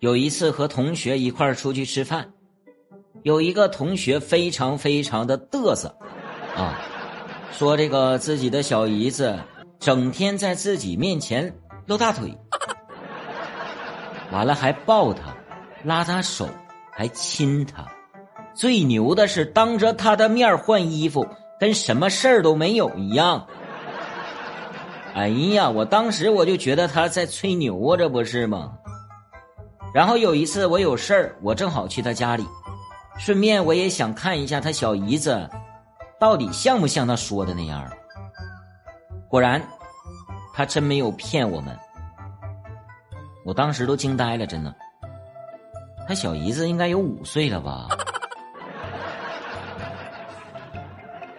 有一次和同学一块儿出去吃饭，有一个同学非常非常的嘚瑟，啊，说这个自己的小姨子整天在自己面前露大腿，完了还抱他，拉他手，还亲他，最牛的是当着他的面换衣服，跟什么事儿都没有一样。哎呀，我当时我就觉得他在吹牛啊，这不是吗？然后有一次我有事儿，我正好去他家里，顺便我也想看一下他小姨子，到底像不像他说的那样。果然，他真没有骗我们。我当时都惊呆了，真的。他小姨子应该有五岁了吧？